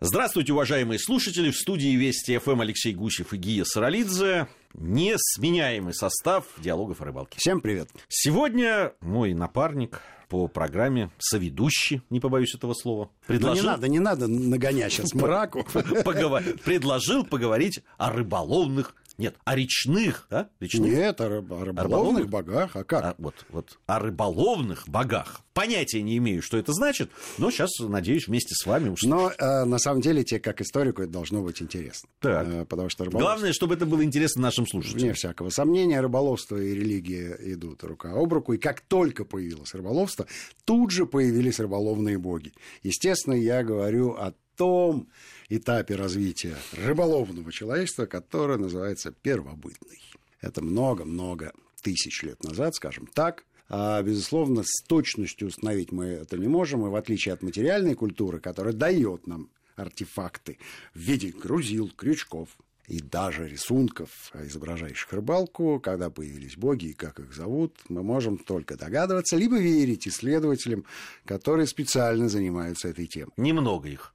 Здравствуйте, уважаемые слушатели. В студии Вести ФМ Алексей Гусев и Гия Саралидзе. Несменяемый состав диалогов о рыбалке. Всем привет. Сегодня мой напарник по программе соведущий, не побоюсь этого слова, предложил... Ну, не надо, не надо нагонять сейчас мраку. Предложил поговорить о рыболовных нет, о речных, да? Речных? Нет, о, рыб, о рыболовных, рыболовных богах. А как? А, вот, вот, о рыболовных богах. Понятия не имею, что это значит, но сейчас, надеюсь, вместе с вами услышу. Но э, на самом деле, тебе как историку это должно быть интересно. Так. Э, потому что рыболовство... Главное, чтобы это было интересно нашим слушателям. Вне всякого сомнения, рыболовство и религия идут рука об руку. И как только появилось рыболовство, тут же появились рыболовные боги. Естественно, я говорю о том этапе развития рыболовного человечества, который называется первобытный. Это много-много тысяч лет назад, скажем так. А, безусловно, с точностью установить мы это не можем, и в отличие от материальной культуры, которая дает нам артефакты в виде грузил, крючков и даже рисунков, изображающих рыбалку, когда появились боги и как их зовут, мы можем только догадываться, либо верить исследователям, которые специально занимаются этой темой. Немного их.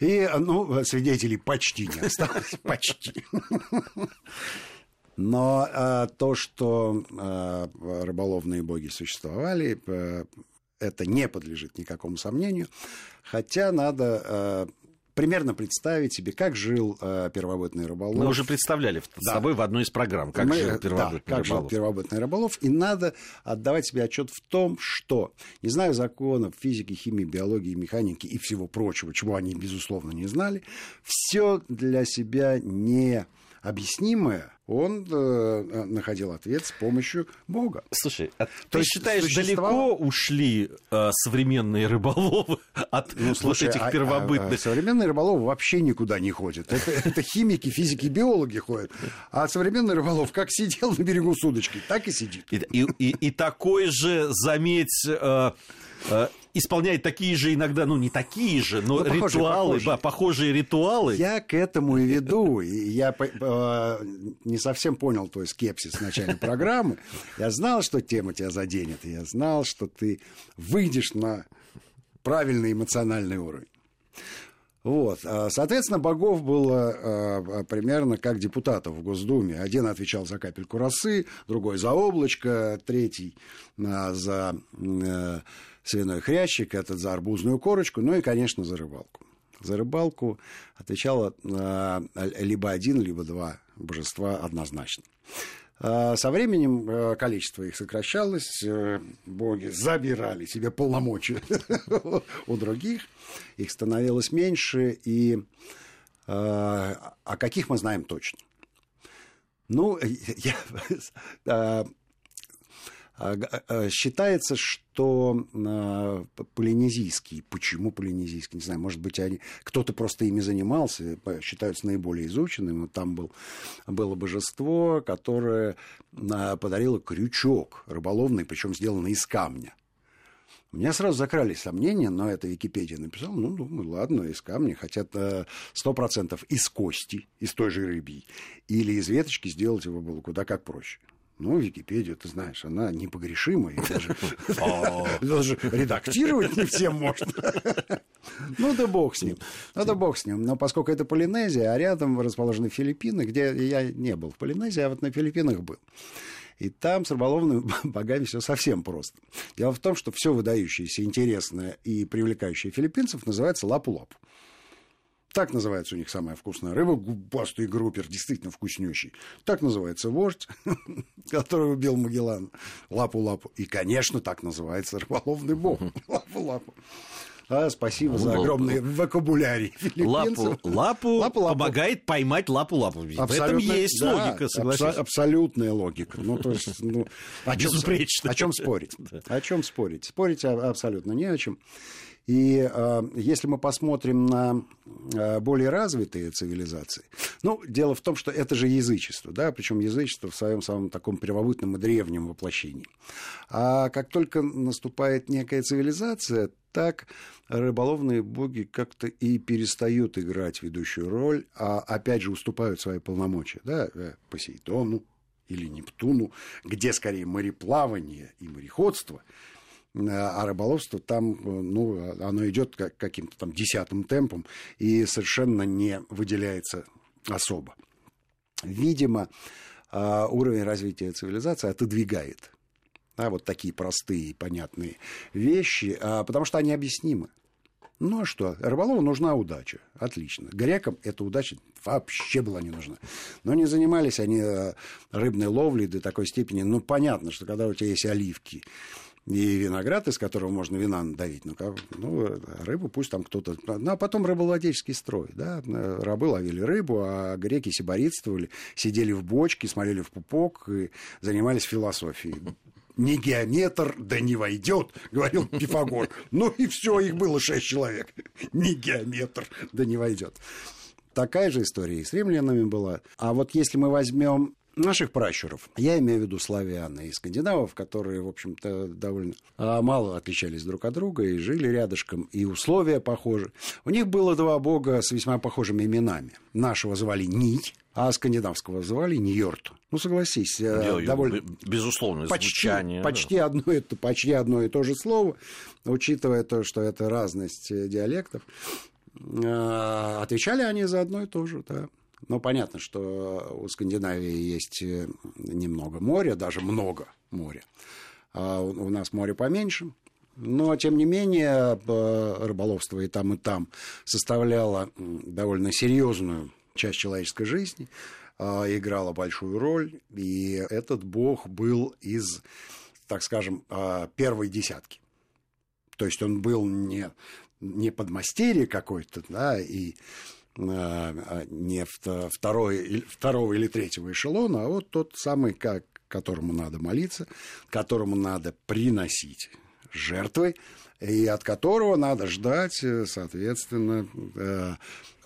И, ну, свидетелей почти не осталось, почти. Но а, то, что а, рыболовные боги существовали, а, это не подлежит никакому сомнению. Хотя надо а, примерно представить себе, как жил э, первобытный рыболов. Мы уже представляли да. с тобой в одной из программ, как Мы, жил первобытный да, как рыболов. жил первобытный рыболов. И надо отдавать себе отчет в том, что, не знаю законов физики, химии, биологии, механики и всего прочего, чего они, безусловно, не знали, все для себя не объяснимое, он э, находил ответ с помощью Бога. Слушай, а ты есть считаешь, существовало... далеко ушли э, современные рыболовы от ну, слушай, вот этих первобытных? А, а, современные рыболовы вообще никуда не ходят. Это, это химики, физики, биологи ходят. А современный рыболов как сидел на берегу с удочкой, так и сидит. И, и, и, и такой же, заметь... Э, э исполняет такие же иногда, ну не такие же, но ну, похожие, ритуалы, похожие. Да, похожие ритуалы. Я к этому и веду. И я э, не совсем понял твой скепсис в начале программы. Я знал, что тема тебя заденет. Я знал, что ты выйдешь на правильный эмоциональный уровень. Вот. А, соответственно, богов было а, примерно как депутатов в Госдуме. Один отвечал за капельку росы, другой за облачко, третий а, за э, свиной хрящик, этот за арбузную корочку, ну и, конечно, за рыбалку. За рыбалку отвечало либо один, либо два божества однозначно. А, со временем э, количество их сокращалось, э, боги забирали себе полномочия у других, их становилось меньше, и о а каких мы знаем точно? Ну, я, считается, что а, полинезийские, почему полинезийские, не знаю, может быть, они, кто-то просто ими занимался, считаются наиболее изученными, там был, было божество, которое подарило крючок рыболовный, причем сделанный из камня. У меня сразу закрались сомнения, но это Википедия написала. Ну, думаю, ладно, из камня, хотя сто процентов из кости, из той же рыбьей, или из веточки сделать его было куда как проще. Ну, Википедию, ты знаешь, она непогрешимая. Даже редактировать не всем можно. Ну, да бог с ним. Ну, да бог с ним. Но поскольку это Полинезия, а рядом расположены Филиппины, где я не был в Полинезии, а вот на Филиппинах был. И там с рыболовными богами все совсем просто. Дело в том, что все выдающееся, интересное и привлекающее филиппинцев называется лапу-лапу. Так называется у них самая вкусная рыба, губастый группер, действительно вкуснющий. Так называется вождь, который убил Магеллан, лапу-лапу. И, конечно, так называется рыболовный бог, лапу-лапу. А, спасибо за огромный вокабулярий лапу, лапу, лапу, лапу помогает поймать лапу-лапу. В этом есть да, логика, согласен. Абсо- абсолютная логика. Ну, то есть, ну, о чем спорить? О чем спорить? Спорить абсолютно не о чем. И э, если мы посмотрим на э, более развитые цивилизации, ну, дело в том, что это же язычество, да, причем язычество в своем самом таком первобытном и древнем воплощении. А как только наступает некая цивилизация, так рыболовные боги как-то и перестают играть ведущую роль, а опять же уступают свои полномочия, да, э, Посейдону или Нептуну, где скорее мореплавание и мореходство – а рыболовство там, ну, оно идет каким-то там десятым темпом и совершенно не выделяется особо. Видимо, а, уровень развития цивилизации отодвигает да, вот такие простые и понятные вещи, потому что они объяснимы. Ну а что? Рыболову нужна удача. Отлично. Грекам эта удача вообще была не нужна. Но не занимались они рыбной ловлей до такой степени. Ну, понятно, что когда у тебя есть оливки, и виноград, из которого можно вина надавить. Ну, как, ну рыбу пусть там кто-то... Ну, а потом рыбовладельческий строй, да. Рабы ловили рыбу, а греки сиборитствовали, сидели в бочке, смотрели в пупок и занимались философией. Не геометр, да не войдет, говорил Пифагор. Ну и все, их было шесть человек. Не геометр, да не войдет. Такая же история и с римлянами была. А вот если мы возьмем наших пращуров. Я имею в виду славян и скандинавов, которые, в общем-то, довольно а, мало отличались друг от друга и жили рядышком, и условия похожи. У них было два бога с весьма похожими именами. Нашего звали Нить, а скандинавского звали Ньорт. Ну, согласись, Делаю, э, довольно... Безусловно, почти, звучание. Почти, да. одно, это, почти одно и то же слово, учитывая то, что это разность э, диалектов. Э, отвечали они за одно и то же, да. Но понятно, что у Скандинавии есть э, немного моря, даже много моря. А у нас море поменьше. Но, тем не менее, рыболовство и там, и там составляло довольно серьезную часть человеческой жизни, а, играло большую роль. И этот бог был из, так скажем, а, первой десятки. То есть он был не, не подмастерье какой-то, да, и не второй, второго или третьего эшелона, а вот тот самый, как, которому надо молиться, которому надо приносить жертвы, и от которого надо ждать, соответственно, э,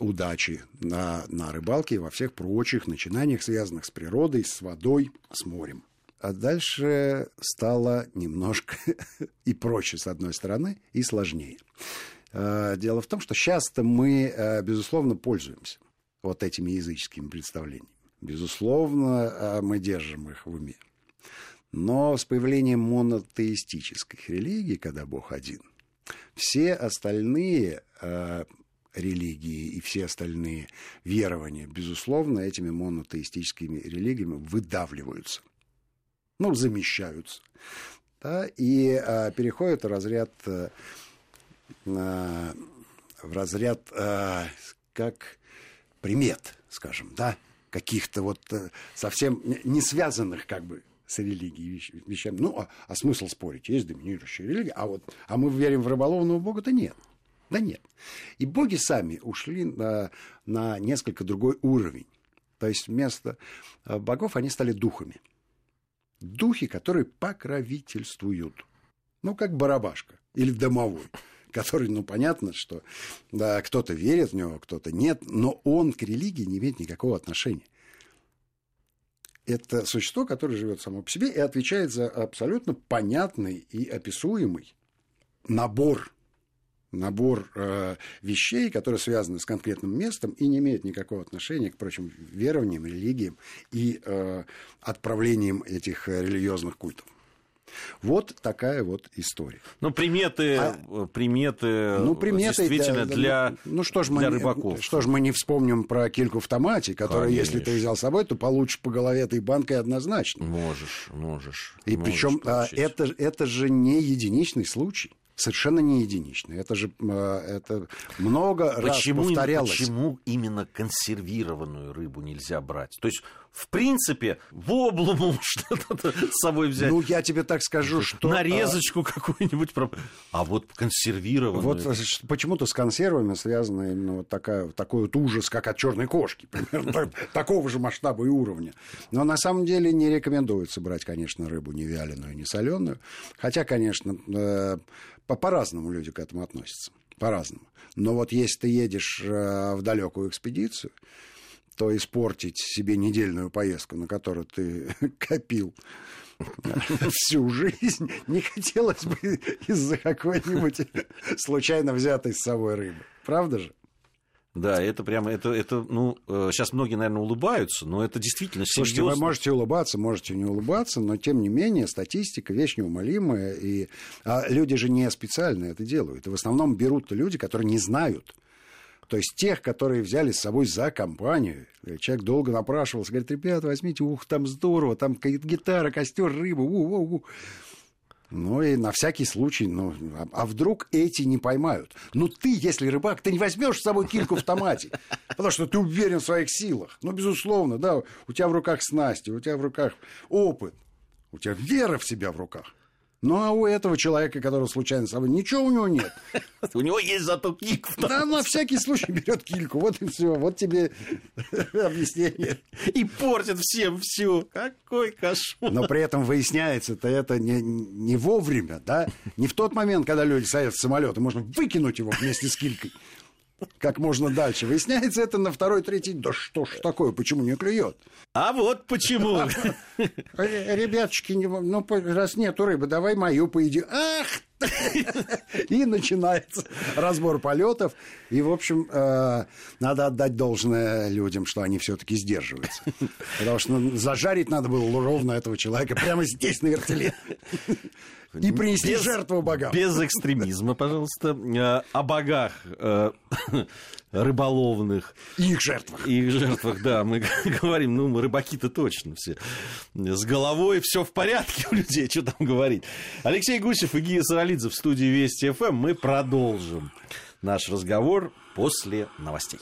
удачи на, на рыбалке и во всех прочих начинаниях, связанных с природой, с водой, с морем. А дальше стало немножко и проще, с одной стороны, и сложнее. Э, дело в том, что часто мы, э, безусловно, пользуемся вот этими языческими представлениями. Безусловно, э, мы держим их в уме. Но с появлением монотеистических религий, когда Бог один, все остальные религии и все остальные верования, безусловно, этими монотеистическими религиями выдавливаются, ну, замещаются, да, и а, переходят в разряд в разряд э, как примет, скажем, да, каких-то вот э, совсем не связанных как бы с религией вещами. Ну, а, а смысл спорить? Есть доминирующая религия, а вот а мы верим в рыболовного бога-то нет. Да нет. И боги сами ушли на, на несколько другой уровень. То есть вместо э, богов они стали духами. Духи, которые покровительствуют. Ну, как барабашка или домовой который, ну, понятно, что да, кто-то верит в него, кто-то нет, но он к религии не имеет никакого отношения. Это существо, которое живет само по себе и отвечает за абсолютно понятный и описуемый набор набор э, вещей, которые связаны с конкретным местом и не имеют никакого отношения к прочим верованиям, религиям и э, отправлениям этих религиозных культов. Вот такая вот история. Ну, приметы, а, приметы, ну, приметы действительно да, для, ну, что ж для мы, рыбаков. Что ж мы не вспомним про кильку в томате, которую, если ты взял с собой, то получишь по голове этой банкой однозначно. Можешь, можешь. И причем а, это, это же не единичный случай совершенно не единичный. Это же а, это много почему, раз повторялось. Почему именно консервированную рыбу нельзя брать? То есть в принципе, в облому что-то с собой взять. Ну, я тебе так скажу, что... Нарезочку какую-нибудь. А вот консервированную... Вот почему-то с консервами связана именно вот такая, такой вот ужас, как от черной кошки. Примерно такого же масштаба и уровня. Но на самом деле не рекомендуется брать, конечно, рыбу не вяленую, не соленую. Хотя, конечно, э, по-разному люди к этому относятся. По-разному. Но вот если ты едешь э, в далекую экспедицию, то испортить себе недельную поездку, на которую ты копил всю жизнь, не хотелось бы из-за какой-нибудь случайно взятой с собой рыбы. Правда же? Да, это прямо, это, это, ну, сейчас многие, наверное, улыбаются, но это действительно Слушайте, серьезно. вы можете улыбаться, можете не улыбаться, но тем не менее статистика вещь неумолимая, и а люди же не специально это делают. И в основном берут люди, которые не знают. То есть тех, которые взяли с собой за компанию. Человек долго напрашивался, говорит, ребята, возьмите, ух, там здорово, там гитара, костер, рыба, у, у, у. Ну и на всякий случай, ну, а, а вдруг эти не поймают? Ну ты, если рыбак, ты не возьмешь с собой кильку в томате, потому что ты уверен в своих силах. Ну, безусловно, да, у тебя в руках снасти, у тебя в руках опыт, у тебя вера в себя в руках. Ну, а у этого человека, который случайно с собой, ничего у него нет. У него есть зато килька. Да, на всякий случай берет кильку. Вот и все. Вот тебе объяснение. И портит всем все. Какой кошмар. Но при этом выясняется-то это не, не вовремя, да? Не в тот момент, когда люди садятся в самолет, и можно выкинуть его вместе с килькой как можно дальше. Выясняется это на второй, третий. Да что ж такое, почему не клюет? А вот почему. Ребяточки, ну, раз нету рыбы, давай мою поеди. Ах! И начинается разбор полетов. И, в общем, э, надо отдать должное людям, что они все-таки сдерживаются. Потому что ну, зажарить надо было ровно этого человека прямо здесь, на вертеле. И принести без, жертву богам. Без экстремизма, пожалуйста. Э, о богах э, рыболовных. И их жертвах. И их жертвах, да. Мы говорим, ну, рыбаки-то точно все. С головой все в порядке у людей, что там говорить. Алексей Гусев и Гия Саралидзе в студии Вести ФМ. Мы продолжим наш разговор после новостей.